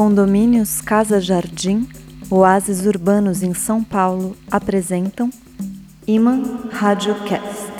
Condomínios Casa Jardim, Oásis Urbanos em São Paulo apresentam Iman Radiocast.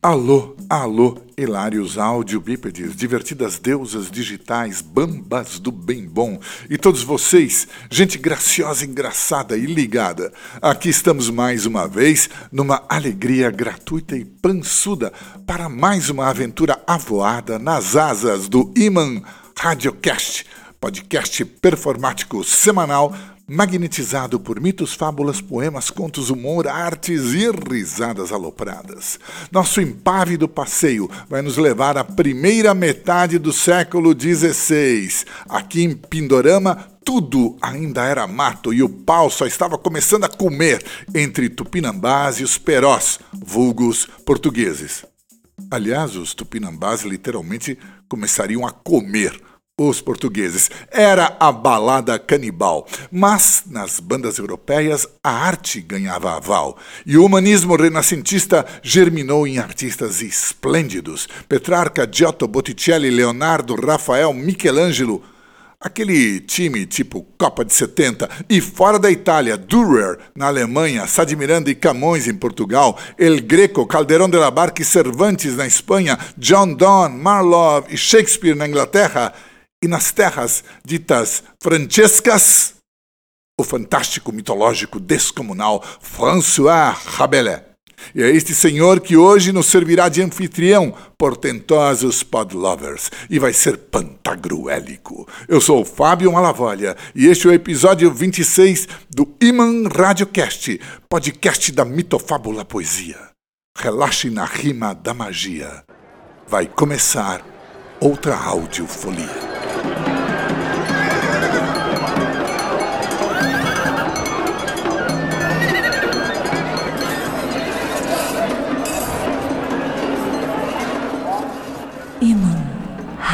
Alô, alô, hilários audiobípedes, divertidas deusas digitais, bambas do bem bom e todos vocês, gente graciosa, engraçada e ligada. Aqui estamos mais uma vez numa alegria gratuita e pançuda para mais uma aventura avoada nas asas do Iman Radiocast, podcast performático semanal magnetizado por mitos, fábulas, poemas, contos, humor, artes e risadas alopradas. Nosso impávido passeio vai nos levar à primeira metade do século XVI. Aqui em Pindorama, tudo ainda era mato e o pau só estava começando a comer entre tupinambás e os perós, vulgos portugueses. Aliás, os tupinambás literalmente começariam a comer os portugueses. Era a balada canibal. Mas, nas bandas europeias, a arte ganhava aval. E o humanismo renascentista germinou em artistas esplêndidos. Petrarca, Giotto, Botticelli, Leonardo, Rafael, Michelangelo. Aquele time tipo Copa de 70 e fora da Itália, Dürer na Alemanha, Sade Miranda e Camões em Portugal, El Greco, Calderón de la Barca e Cervantes na Espanha, John Donne, Marlowe e Shakespeare na Inglaterra e nas terras ditas francescas, o fantástico mitológico descomunal François Rabelais. E é este senhor que hoje nos servirá de anfitrião, portentosos podlovers, e vai ser pantagruélico. Eu sou o Fábio Malavolha e este é o episódio 26 do Iman Radiocast, podcast da mitofábula poesia. Relaxe na rima da magia. Vai começar outra audiofolia.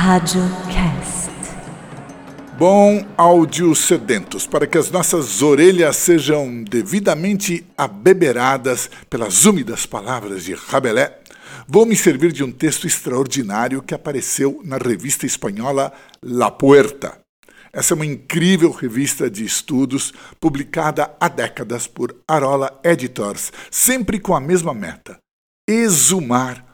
Radiocast. Bom, áudios sedentos, para que as nossas orelhas sejam devidamente abeberadas pelas úmidas palavras de Rabelais, vou me servir de um texto extraordinário que apareceu na revista espanhola La Puerta. Essa é uma incrível revista de estudos publicada há décadas por Arola Editors, sempre com a mesma meta: exumar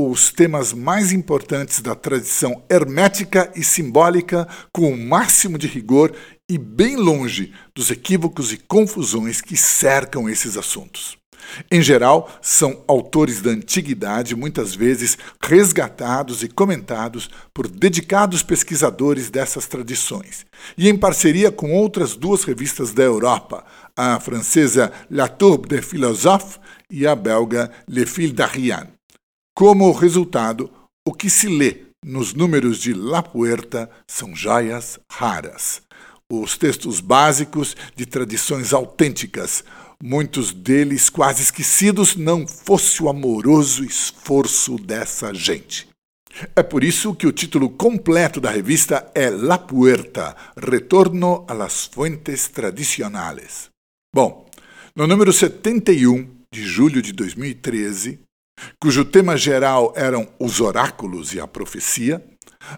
os temas mais importantes da tradição hermética e simbólica com o máximo de rigor e bem longe dos equívocos e confusões que cercam esses assuntos. Em geral, são autores da antiguidade, muitas vezes resgatados e comentados por dedicados pesquisadores dessas tradições, e em parceria com outras duas revistas da Europa, a francesa La Tourbe des Philosophes e a belga Le Fil d'Ariane. Como resultado, o que se lê nos números de La Puerta são joias raras. Os textos básicos de tradições autênticas, muitos deles quase esquecidos, não fosse o amoroso esforço dessa gente. É por isso que o título completo da revista é La Puerta Retorno a las Fuentes Tradicionales. Bom, no número 71 de julho de 2013, cujo tema geral eram os oráculos e a profecia,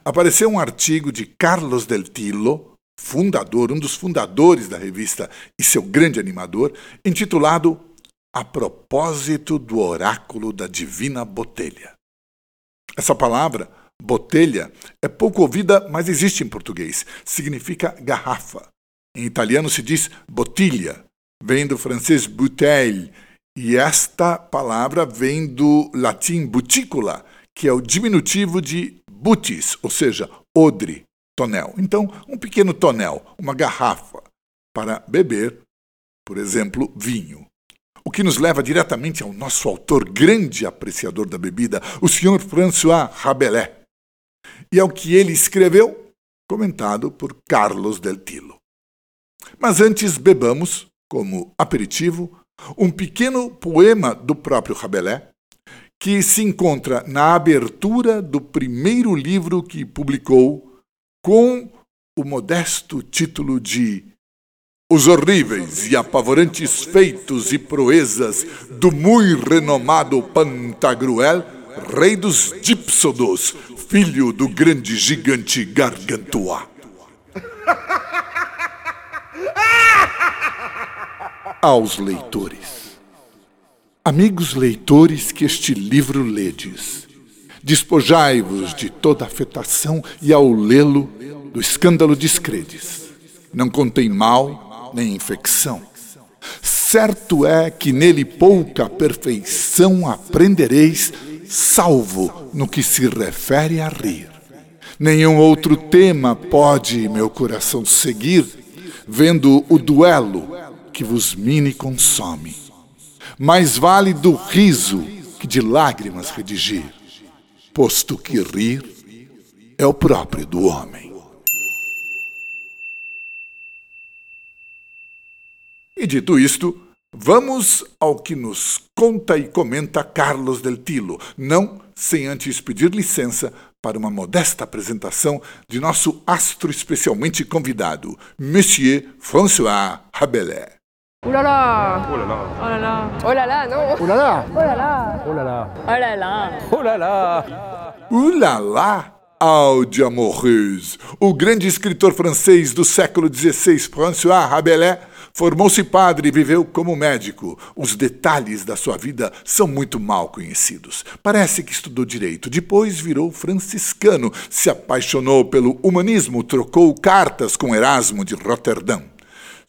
apareceu um artigo de Carlos Del Tillo, fundador, um dos fundadores da revista e seu grande animador, intitulado A propósito do oráculo da divina botelha. Essa palavra, botelha, é pouco ouvida, mas existe em português. Significa garrafa. Em italiano se diz botilha, vem do francês bouteille, e esta palavra vem do latim butícula, que é o diminutivo de butis, ou seja, odre, tonel. Então, um pequeno tonel, uma garrafa para beber, por exemplo, vinho. O que nos leva diretamente ao nosso autor, grande apreciador da bebida, o Sr. François Rabelais, e ao que ele escreveu, comentado por Carlos Del Tilo. Mas antes bebamos, como aperitivo, um pequeno poema do próprio Rabelais, que se encontra na abertura do primeiro livro que publicou, com o modesto título de Os horríveis e apavorantes feitos e proezas do muito renomado Pantagruel, rei dos Dipsodos, filho do grande gigante Gargantua. Aos leitores. Amigos leitores que este livro ledes, despojai-vos de toda afetação e ao lê-lo do escândalo descredes. Não contém mal nem infecção. Certo é que nele pouca perfeição aprendereis, salvo no que se refere a rir. Nenhum outro tema pode meu coração seguir, vendo o duelo que vos mine e consome. Mais vale do riso que de lágrimas redigir, posto que rir é o próprio do homem. E dito isto, vamos ao que nos conta e comenta Carlos del Tilo, não sem antes pedir licença para uma modesta apresentação de nosso astro especialmente convidado, Monsieur François Rabelais. Ouh là là Oh là là Oh là là Oh là là, non Oh là là Oh là là Oh là là Oh là là Oh là là Ulala! Aude amoureuse! O grande escritor francês do século XVI, François Rabelais, formou-se padre e viveu como médico. Os detalhes da sua vida são muito mal conhecidos. Parece que estudou direito, depois virou franciscano, se apaixonou pelo humanismo, trocou cartas com Erasmo de Roterdã.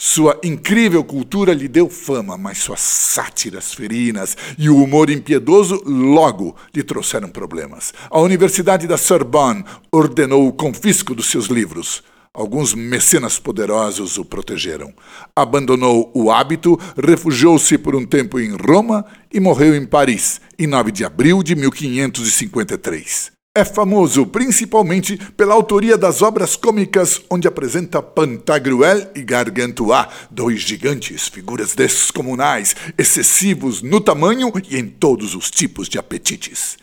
Sua incrível cultura lhe deu fama, mas suas sátiras ferinas e o humor impiedoso logo lhe trouxeram problemas. A Universidade da Sorbonne ordenou o confisco dos seus livros. Alguns mecenas poderosos o protegeram. Abandonou o hábito, refugiou-se por um tempo em Roma e morreu em Paris, em 9 de abril de 1553. É famoso principalmente pela autoria das obras cômicas onde apresenta Pantagruel e Gargantua, dois gigantes, figuras descomunais, excessivos no tamanho e em todos os tipos de apetites.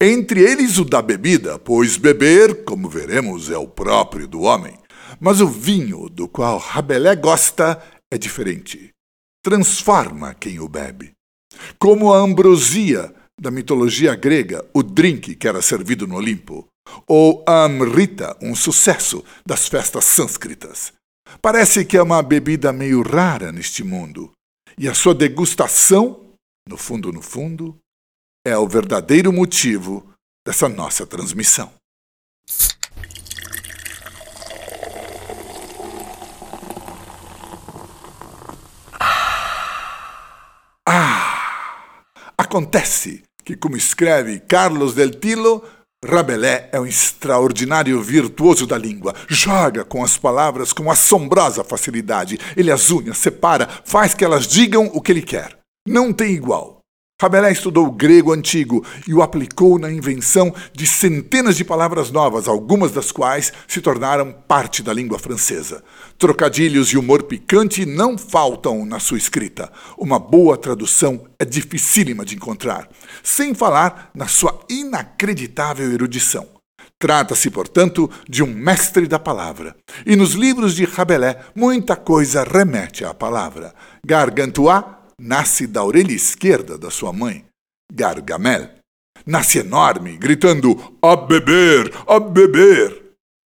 Entre eles o da bebida, pois beber, como veremos, é o próprio do homem. Mas o vinho do qual Rabelais gosta é diferente. Transforma quem o bebe. Como a ambrosia, da mitologia grega, o drink que era servido no Olimpo, ou a amrita, um sucesso das festas sânscritas. Parece que é uma bebida meio rara neste mundo, e a sua degustação, no fundo, no fundo, é o verdadeiro motivo dessa nossa transmissão. Acontece que, como escreve Carlos del Tilo, Rabelais é um extraordinário virtuoso da língua. Joga com as palavras com assombrosa facilidade. Ele as unha, separa, faz que elas digam o que ele quer. Não tem igual. Rabelais estudou grego antigo e o aplicou na invenção de centenas de palavras novas, algumas das quais se tornaram parte da língua francesa. Trocadilhos e humor picante não faltam na sua escrita. Uma boa tradução é dificílima de encontrar, sem falar na sua inacreditável erudição. Trata-se, portanto, de um mestre da palavra. E nos livros de Rabelais, muita coisa remete à palavra. Gargantua nasce da orelha esquerda da sua mãe, Gargamel. Nasce enorme, gritando: A beber, a beber!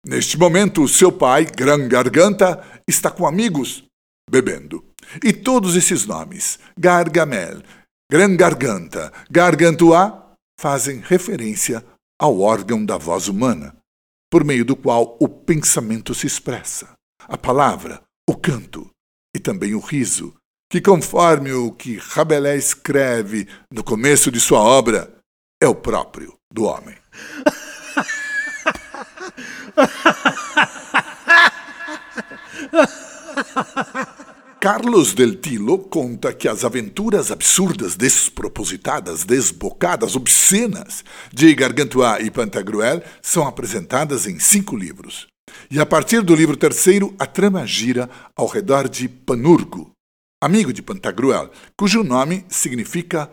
Neste momento, seu pai, Gran Garganta, está com amigos bebendo. E todos esses nomes, Gargamel, Gran Garganta, Gargantua, fazem referência ao órgão da voz humana, por meio do qual o pensamento se expressa, a palavra, o canto e também o riso, que, conforme o que Rabelais escreve no começo de sua obra, é o próprio do homem. Carlos del Tilo conta que as aventuras absurdas, despropositadas, desbocadas, obscenas de Gargantua e Pantagruel são apresentadas em cinco livros. E a partir do livro terceiro, a trama gira ao redor de Panurgo, amigo de Pantagruel, cujo nome significa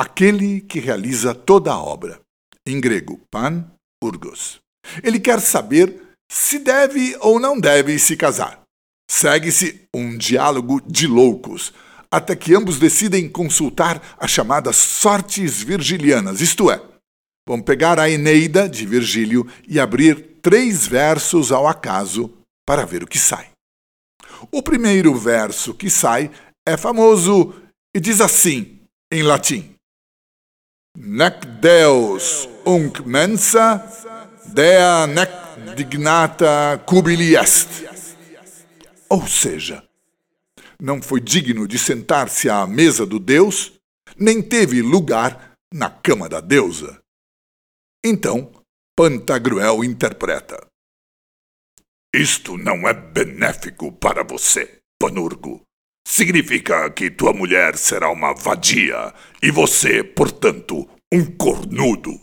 aquele que realiza toda a obra. Em grego, pan, urgos. Ele quer saber se deve ou não deve se casar. Segue-se um diálogo de loucos, até que ambos decidem consultar as chamadas sortes virgilianas, isto é, Vamos pegar a Eneida de Virgílio e abrir três versos ao acaso para ver o que sai. O primeiro verso que sai é famoso e diz assim, em latim: Nec Deus unc mensa, dea nec dignata cubili est. Ou seja, não foi digno de sentar-se à mesa do Deus, nem teve lugar na cama da deusa. Então, Pantagruel interpreta: Isto não é benéfico para você, Panurgo. Significa que tua mulher será uma vadia e você, portanto, um cornudo.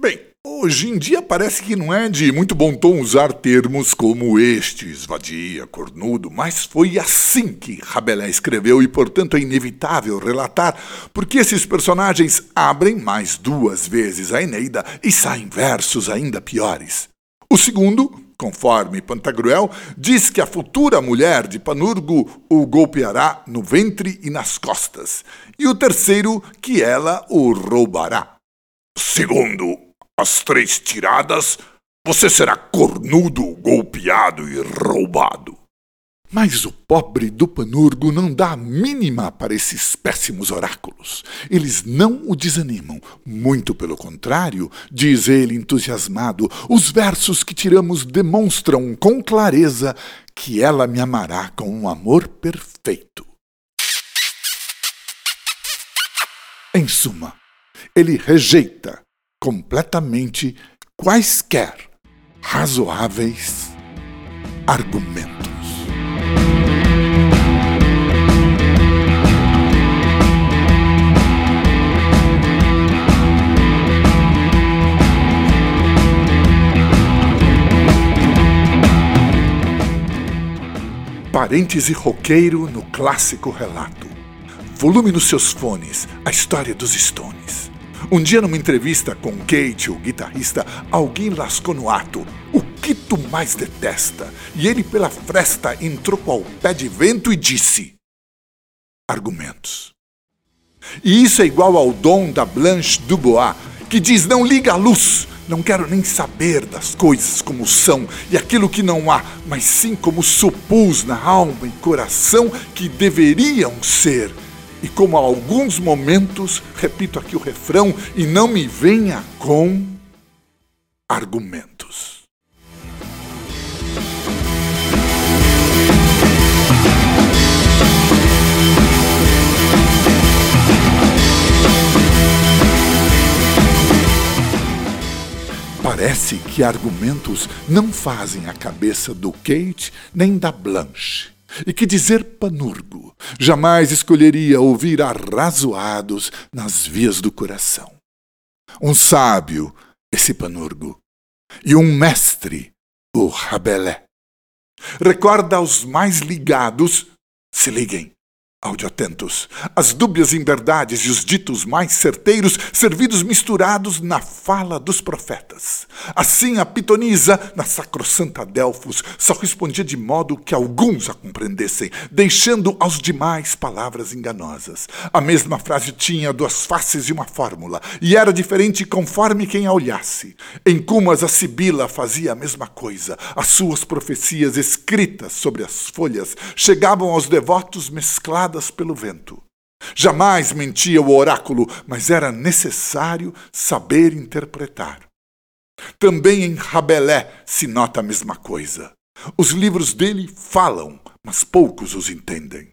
Bem, hoje em dia parece que não é de muito bom tom usar termos como estes, vadia, cornudo, mas foi assim que Rabelais escreveu e, portanto, é inevitável relatar, porque esses personagens abrem mais duas vezes a Eneida e saem versos ainda piores. O segundo, conforme Pantagruel, diz que a futura mulher de Panurgo o golpeará no ventre e nas costas, e o terceiro, que ela o roubará. Segundo as três tiradas, você será cornudo, golpeado e roubado. Mas o pobre do Panurgo não dá a mínima para esses péssimos oráculos. Eles não o desanimam. Muito pelo contrário, diz ele entusiasmado, os versos que tiramos demonstram com clareza que ela me amará com um amor perfeito. Em suma, ele rejeita completamente quaisquer razoáveis argumentos. Parêntese roqueiro no clássico relato. Volume nos seus fones, a história dos Stones. Um dia, numa entrevista com Kate, o guitarrista, alguém lascou no ato. O que tu mais detesta? E ele, pela fresta, entrou com o pé de vento e disse: Argumentos. E isso é igual ao dom da Blanche Dubois, que diz: Não liga a luz, não quero nem saber das coisas como são e aquilo que não há, mas sim como supus na alma e coração que deveriam ser. E como a alguns momentos, repito aqui o refrão, e não me venha com argumentos. Parece que argumentos não fazem a cabeça do Kate nem da Blanche. E que dizer panurgo jamais escolheria ouvir arrazoados nas vias do coração. Um sábio, esse panurgo, e um mestre, o Rabelais. Recorda aos mais ligados, se liguem, Áudio atentos. As dúbias inverdades e os ditos mais certeiros servidos misturados na fala dos profetas. Assim a pitonisa, na sacrossanta Delfos, só respondia de modo que alguns a compreendessem, deixando aos demais palavras enganosas. A mesma frase tinha duas faces e uma fórmula, e era diferente conforme quem a olhasse. Em Cumas a Sibila fazia a mesma coisa. As suas profecias escritas sobre as folhas chegavam aos devotos mescladas pelo vento. Jamais mentia o oráculo, mas era necessário saber interpretar. Também em Rabelais se nota a mesma coisa. Os livros dele falam, mas poucos os entendem.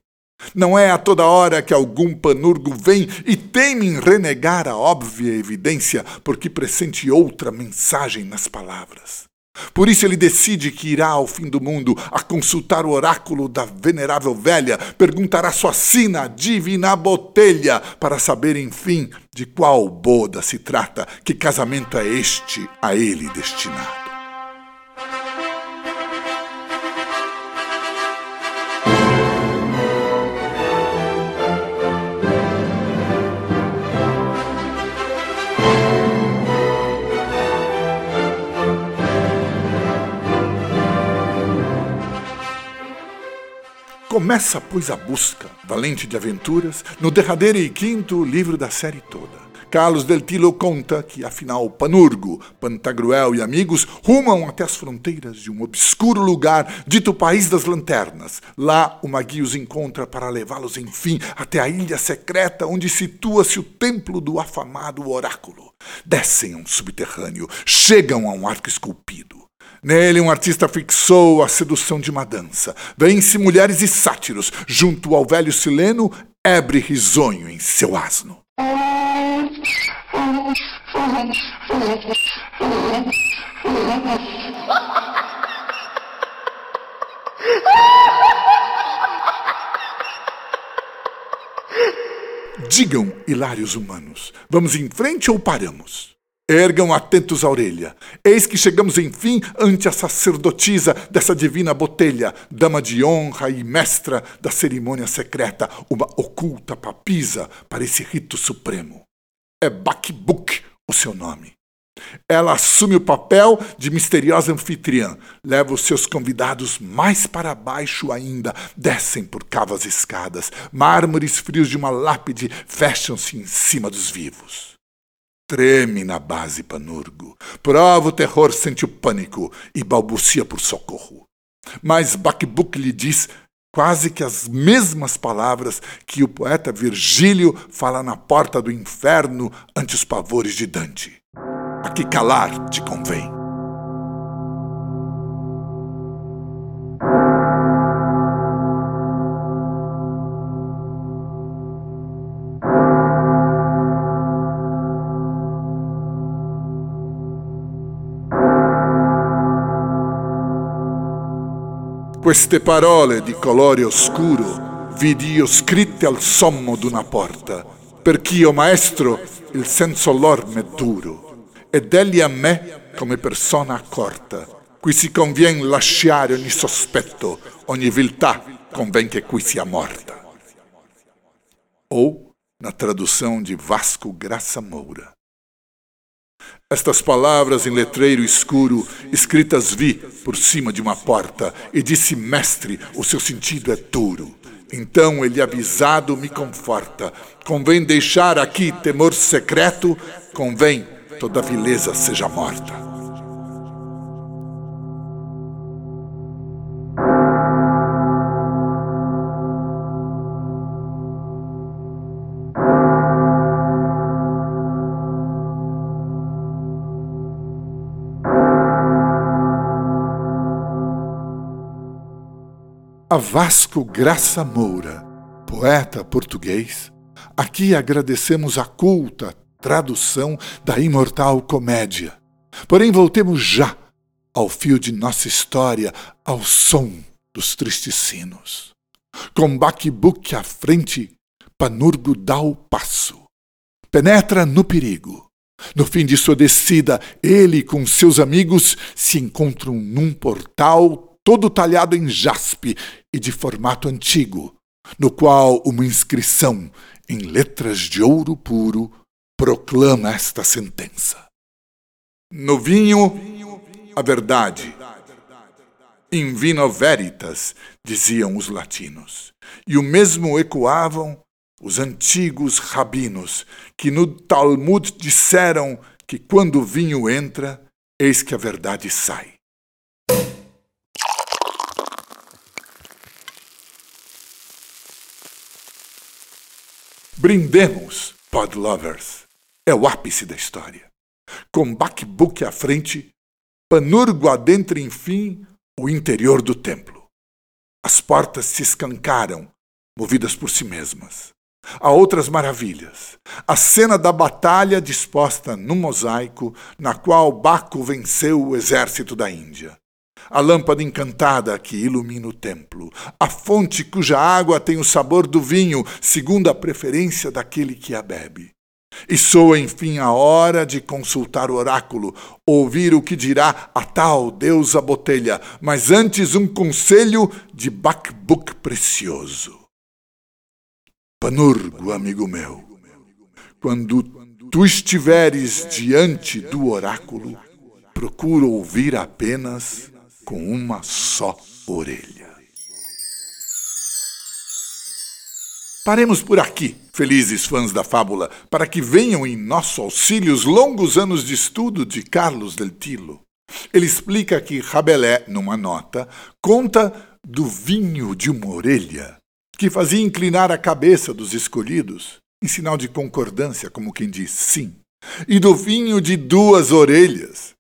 Não é a toda hora que algum panurgo vem e teme em renegar a óbvia evidência porque pressente outra mensagem nas palavras. Por isso ele decide que irá ao fim do mundo a consultar o oráculo da venerável velha, perguntará sua sina divina botelha, para saber, enfim, de qual boda se trata, que casamento é este a ele destinado. Começa, pois, a busca, valente de aventuras, no derradeiro e quinto livro da série toda. Carlos del Tilo conta que, afinal, Panurgo, Pantagruel e amigos rumam até as fronteiras de um obscuro lugar dito País das Lanternas. Lá, o Magui os encontra para levá-los, enfim, até a ilha secreta onde situa-se o templo do afamado oráculo. Descem a um subterrâneo, chegam a um arco esculpido. Nele, um artista fixou a sedução de uma dança. Vêm-se mulheres e sátiros, junto ao velho sileno, ebre risonho em seu asno. Digam, hilários humanos, vamos em frente ou paramos? Ergam atentos a orelha. Eis que chegamos, enfim, ante a sacerdotisa dessa divina botelha, dama de honra e mestra da cerimônia secreta, uma oculta papisa para esse rito supremo. É Bakbuk o seu nome. Ela assume o papel de misteriosa anfitriã, leva os seus convidados mais para baixo ainda, descem por cavas escadas, mármores frios de uma lápide fecham-se em cima dos vivos. Treme na base Panurgo. Prova o terror, sente o pânico e balbucia por socorro. Mas Bakbuk lhe diz quase que as mesmas palavras que o poeta Virgílio fala na porta do inferno ante os pavores de Dante. Aqui calar te convém. Queste parole di colore oscuro vidi io scritte al sommo d'una porta, perch'io maestro il senso lor m'è duro, ed egli a me come persona accorta. Qui si convien lasciare ogni sospetto, ogni viltà convém che qui sia morta. Ou, na tradução de Vasco Graça Moura, estas palavras em letreiro escuro, escritas vi por cima de uma porta, e disse: Mestre, o seu sentido é duro. Então ele, avisado, me conforta. Convém deixar aqui temor secreto, convém toda vileza seja morta. A Vasco Graça Moura, poeta português, aqui agradecemos a culta tradução da imortal comédia. Porém, voltemos já ao fio de nossa história, ao som dos tristes sinos. Com Baquibuque à frente, Panurgo dá o passo. Penetra no perigo. No fim de sua descida, ele com seus amigos se encontram num portal todo talhado em jaspe e de formato antigo, no qual uma inscrição em letras de ouro puro proclama esta sentença: No vinho, a verdade. In vino veritas, diziam os latinos, e o mesmo ecoavam os antigos rabinos, que no Talmud disseram que quando o vinho entra, eis que a verdade sai. Brindemos, Pod Lovers. É o ápice da história. Com Bakbuk à frente, Panurgo adentra enfim o interior do templo. As portas se escancaram, movidas por si mesmas. Há outras maravilhas. A cena da batalha disposta no mosaico, na qual Baco venceu o exército da Índia a lâmpada encantada que ilumina o templo, a fonte cuja água tem o sabor do vinho, segundo a preferência daquele que a bebe. E soa, enfim, a hora de consultar o oráculo, ouvir o que dirá a tal deusa botelha, mas antes um conselho de Bakbuk precioso. Panurgo, amigo meu, quando tu estiveres diante do oráculo, procura ouvir apenas com uma só orelha. Paremos por aqui, felizes fãs da fábula, para que venham em nosso auxílio os longos anos de estudo de Carlos del Tilo. Ele explica que Rabelais, numa nota, conta do vinho de uma orelha, que fazia inclinar a cabeça dos escolhidos, em sinal de concordância, como quem diz sim, e do vinho de duas orelhas,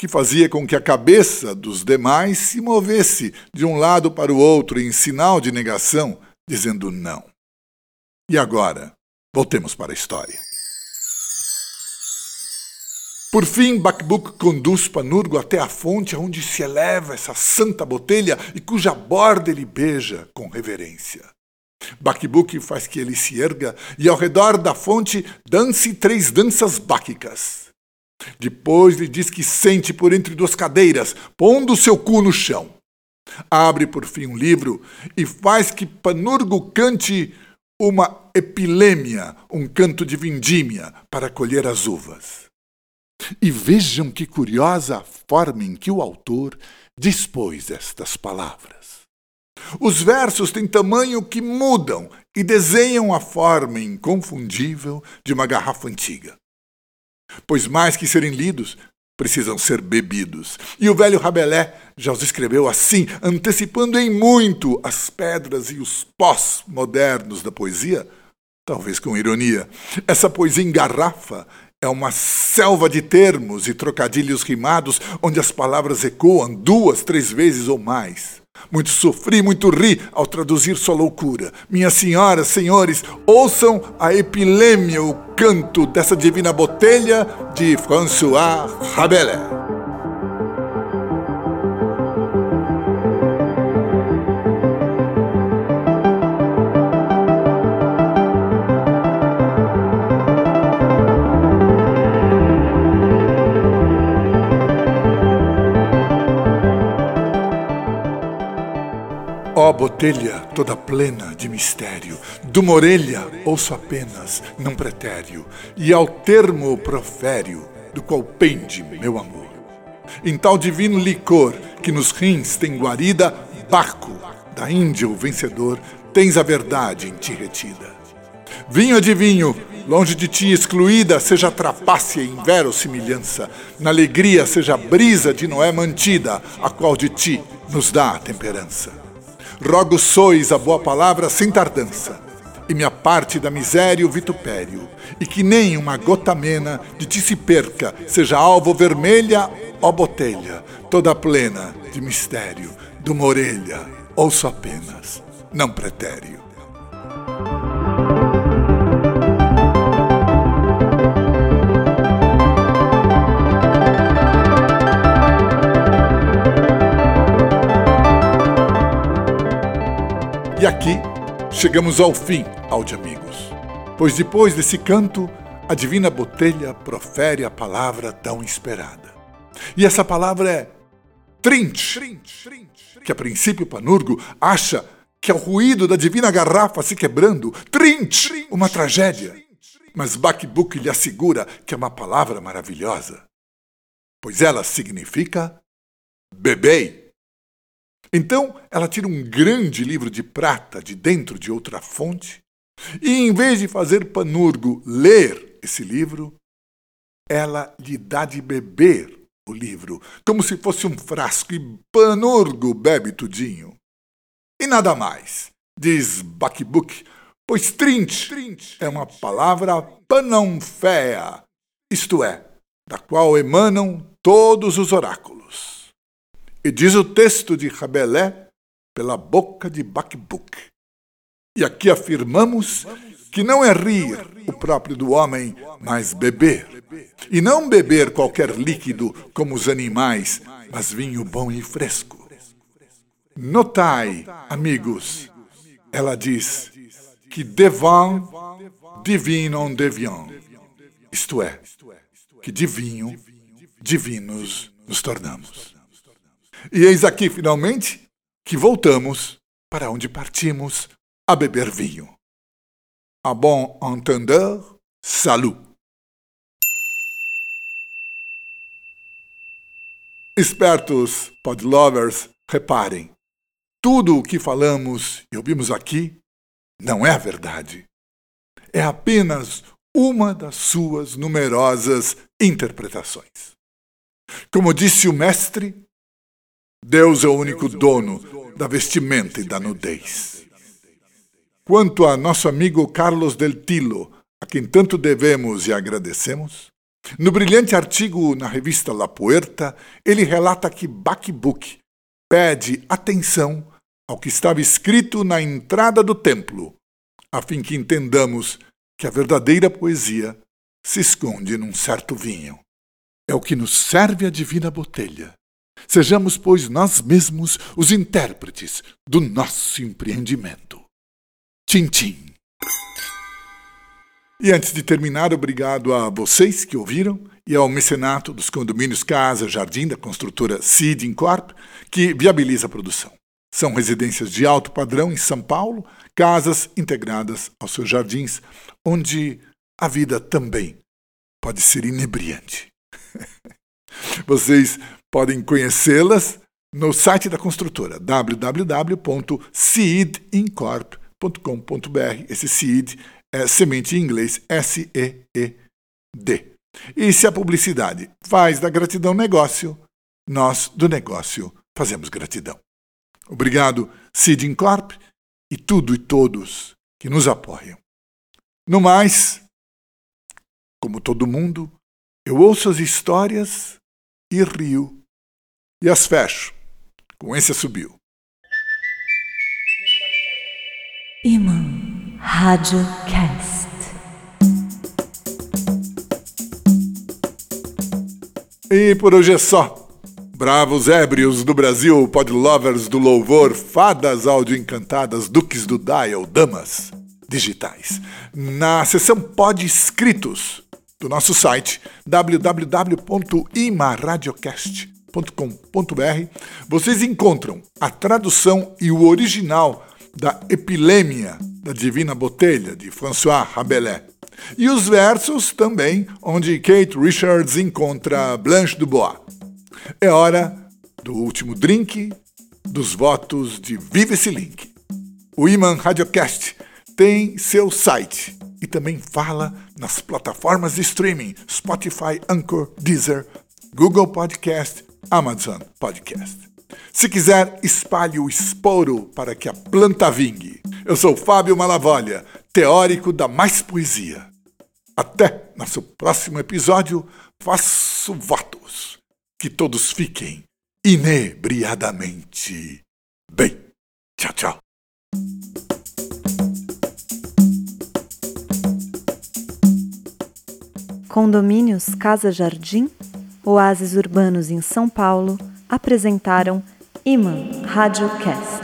que fazia com que a cabeça dos demais se movesse de um lado para o outro em sinal de negação, dizendo não. E agora, voltemos para a história. Por fim, Bakbuk conduz Panurgo até a fonte onde se eleva essa santa botelha e cuja borda ele beija com reverência. Bakbuk faz que ele se erga e ao redor da fonte dance três danças báquicas. Depois lhe diz que sente por entre duas cadeiras, pondo seu cu no chão. Abre por fim um livro e faz que Panurgo cante uma epilêmia, um canto de vindímia para colher as uvas. E vejam que curiosa a forma em que o autor dispôs estas palavras. Os versos têm tamanho que mudam e desenham a forma inconfundível de uma garrafa antiga. Pois mais que serem lidos, precisam ser bebidos. E o velho Rabelais já os escreveu assim, antecipando em muito as pedras e os pós modernos da poesia, talvez com ironia. Essa poesia em garrafa é uma selva de termos e trocadilhos rimados onde as palavras ecoam duas, três vezes ou mais. Muito sofri, muito ri ao traduzir sua loucura. Minhas senhoras, senhores, ouçam a epilêmia, o canto dessa divina botelha de François Rabelais. Ó oh, botelha toda plena de mistério, de uma orelha ouço apenas, num pretério, e ao termo profério, do qual pende meu amor. Em tal divino licor, que nos rins tem guarida, Baco, da Índia o vencedor, tens a verdade em ti retida. Vinho adivinho, longe de ti excluída, seja trapácia em verossimilhança, na alegria seja brisa de Noé mantida, a qual de ti nos dá a temperança. Rogo sois a boa palavra sem tardança, e me aparte da miséria e o vitupério, e que nem uma gota mena de ti se perca, seja alvo vermelha ó botelha, toda plena de mistério, de uma orelha, ouço apenas, não pretério. E aqui chegamos ao fim, áudio amigos. Pois depois desse canto, a divina botelha profere a palavra tão esperada. E essa palavra é trint, que a princípio Panurgo acha que é o ruído da divina garrafa se quebrando, trint, uma tragédia. Mas Bakbuk lhe assegura que é uma palavra maravilhosa, pois ela significa bebei. Então, ela tira um grande livro de prata de dentro de outra fonte, e em vez de fazer Panurgo ler esse livro, ela lhe dá de beber o livro, como se fosse um frasco, e Panurgo bebe tudinho. E nada mais, diz Bakbuk, pois trint é uma palavra panãoféia, isto é, da qual emanam todos os oráculos. E diz o texto de Rabelais pela boca de Bakbuk. E aqui afirmamos que não é rir o próprio do homem, mas beber. E não beber qualquer líquido como os animais, mas vinho bom e fresco. Notai, amigos, ela diz que devant divinum deviam, isto é, que de vinho divinos nos tornamos. E eis aqui, finalmente, que voltamos para onde partimos a beber vinho. A bon entendeur, salut. Espertos podlovers, reparem, tudo o que falamos e ouvimos aqui não é a verdade. É apenas uma das suas numerosas interpretações. Como disse o mestre, Deus é o único dono da vestimenta e da nudez. Quanto a nosso amigo Carlos Del Tilo, a quem tanto devemos e agradecemos, no brilhante artigo na revista La Puerta, ele relata que Bakbuk pede atenção ao que estava escrito na entrada do templo, a fim que entendamos que a verdadeira poesia se esconde num certo vinho. É o que nos serve a divina botelha. Sejamos, pois, nós mesmos os intérpretes do nosso empreendimento. Tchim, tchim. E antes de terminar, obrigado a vocês que ouviram e ao mecenato dos condomínios Casa Jardim da construtora Seed Corp, que viabiliza a produção. São residências de alto padrão em São Paulo, casas integradas aos seus jardins, onde a vida também pode ser inebriante. Vocês podem conhecê-las no site da construtora www.seedincorp.com.br. Esse seed é semente em inglês S-E-E-D. E se a publicidade faz da gratidão negócio, nós do negócio fazemos gratidão. Obrigado, Sid Corp e tudo e todos que nos apoiam. No mais, como todo mundo, eu ouço as histórias e rio e as fecho com esse subiu. Imã. Rádio Cast. E por hoje é só. Bravos ébrios do Brasil, podlovers do louvor, fadas áudio encantadas, duques do dial, damas digitais. Na seção Pod Escritos do nosso site www.imaradiocast.com.br vocês encontram a tradução e o original da Epilêmia da Divina Botelha, de François Rabelais. E os versos também, onde Kate Richards encontra Blanche Dubois. É hora do último drink dos votos de Vive esse Link. O Iman Radiocast tem seu site e também fala nas plataformas de streaming Spotify, Anchor, Deezer, Google Podcast, Amazon Podcast. Se quiser, espalhe o esporo para que a planta vingue. Eu sou Fábio Malavolha, teórico da Mais Poesia. Até nosso próximo episódio, faço votos. Que todos fiquem inebriadamente bem. Tchau, tchau. Condomínios Casa Jardim, oásis urbanos em São Paulo, apresentaram Iman Radiocast.